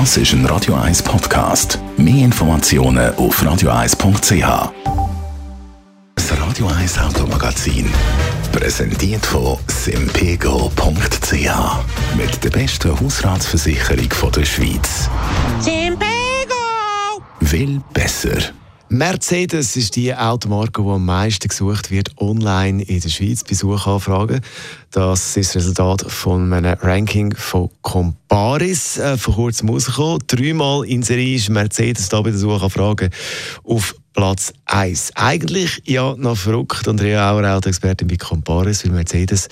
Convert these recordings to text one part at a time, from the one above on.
Das ist ein Radio 1 Podcast. Mehr Informationen auf radio1.ch. Das Radio 1 Automagazin. Präsentiert von simpego.ch. Mit der besten Hausratsversicherung der Schweiz. Simpego! Will besser. Mercedes ist die Automarke, die am meisten gesucht wird online in der Schweiz bei Suchanfragen. Das ist das Resultat von einem Ranking von Comparis äh, vor kurzem rausgekommen. Dreimal in Serie ist Mercedes da bei den Suchanfragen auf Platz 1. Eigentlich ja noch verrückt. Andrea Auer, Autoexpertin bei Comparis, weil Mercedes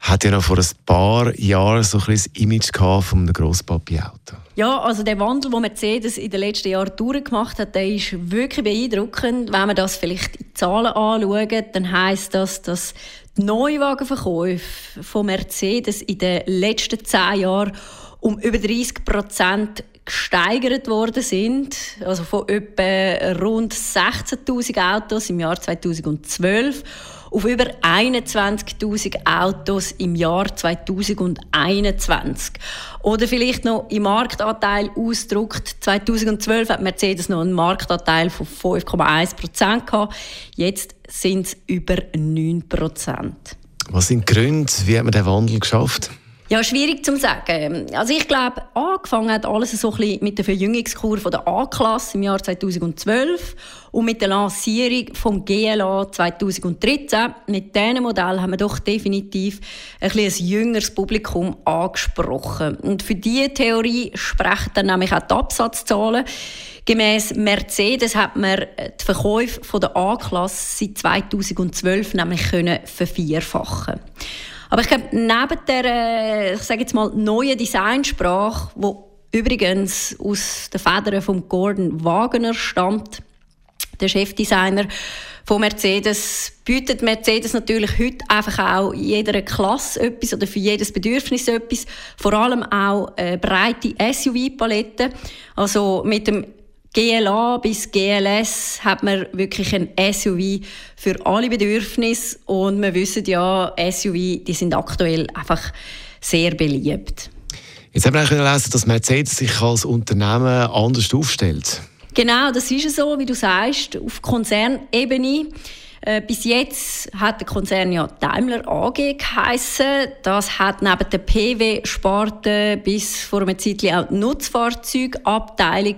hat ja noch vor ein paar Jahren so ein das Image gehabt von einem Grosspapi-Auto. Ja, also der Wandel, den Mercedes in den letzten Jahren durchgemacht hat, der ist wirklich beeindruckend. Wenn man das vielleicht in Zahlen anschaut, dann heisst das, dass die Neuwagenverkäufe von Mercedes in den letzten zehn Jahren um über 30 Prozent gesteigert worden sind. Also von etwa rund 16.000 Autos im Jahr 2012 auf über 21.000 Autos im Jahr 2021. Oder vielleicht noch im Marktanteil ausgedrückt. 2012 hat Mercedes noch einen Marktanteil von 5,1 Prozent gehabt. Jetzt sind es über 9 Prozent. Was sind die Gründe? Wie hat man den Wandel geschafft? Ja, schwierig zu sagen. Also ich glaube, angefangen hat alles so ein bisschen mit der Verjüngungskur der A-Klasse im Jahr 2012 und mit der Lancierung vom GLA 2013. Mit diesem Modell haben wir doch definitiv ein, ein jüngeres Publikum angesprochen. Und für diese Theorie sprechen dann nämlich auch die Absatzzahlen. Gemäss Mercedes hat man die Verkäufe der A-Klasse seit 2012 nämlich können vervierfachen. Aber ich glaube, neben der, ich sage jetzt mal, neuen Designsprache, wo übrigens aus den Federn von Gordon Wagner stammt, der Chefdesigner von Mercedes, bietet Mercedes natürlich heute einfach auch jeder Klasse etwas oder für jedes Bedürfnis etwas. Vor allem auch eine breite SUV-Palette. Also mit dem GLA bis GLS hat man wirklich ein SUV für alle Bedürfnisse und wir wissen ja, SUV die sind aktuell einfach sehr beliebt. Jetzt haben wir lesen, dass Mercedes sich als Unternehmen anders aufstellt. Genau, das ist so, wie du sagst, auf Konzernebene. Äh, bis jetzt hat der Konzern ja Daimler AG geheissen. Das hat neben der PW-Sparte bis vor einer Zeit auch die Nutzfahrzeugabteilung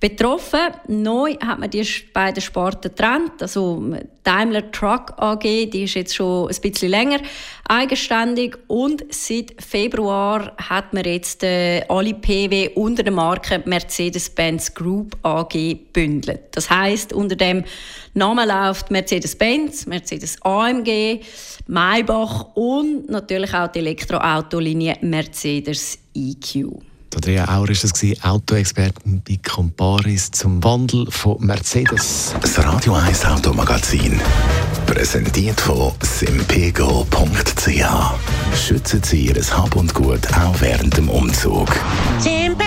betroffen. Neu hat man die beiden Sparten getrennt. Also Daimler Truck AG, die ist jetzt schon ein bisschen länger eigenständig und seit Februar hat man jetzt äh, alle PW unter der Marke Mercedes-Benz Group AG bündelt. Das heißt, unter dem Namen läuft Mercedes-Benz, Mercedes-AMG, Maybach und natürlich auch die Elektroautolinie Mercedes EQ. Andrea Auer ist das Autoexperten bei Comparis zum Wandel von Mercedes. Das Radio 1 Automagazin. Präsentiert von simpego.ch. Schützen Sie Ihr Hab und Gut auch während dem Umzug. Simpego!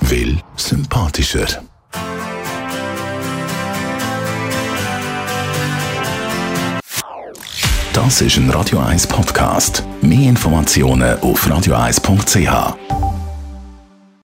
Will sympathischer. Das ist ein Radio 1 Podcast. Mehr Informationen auf radio1.ch.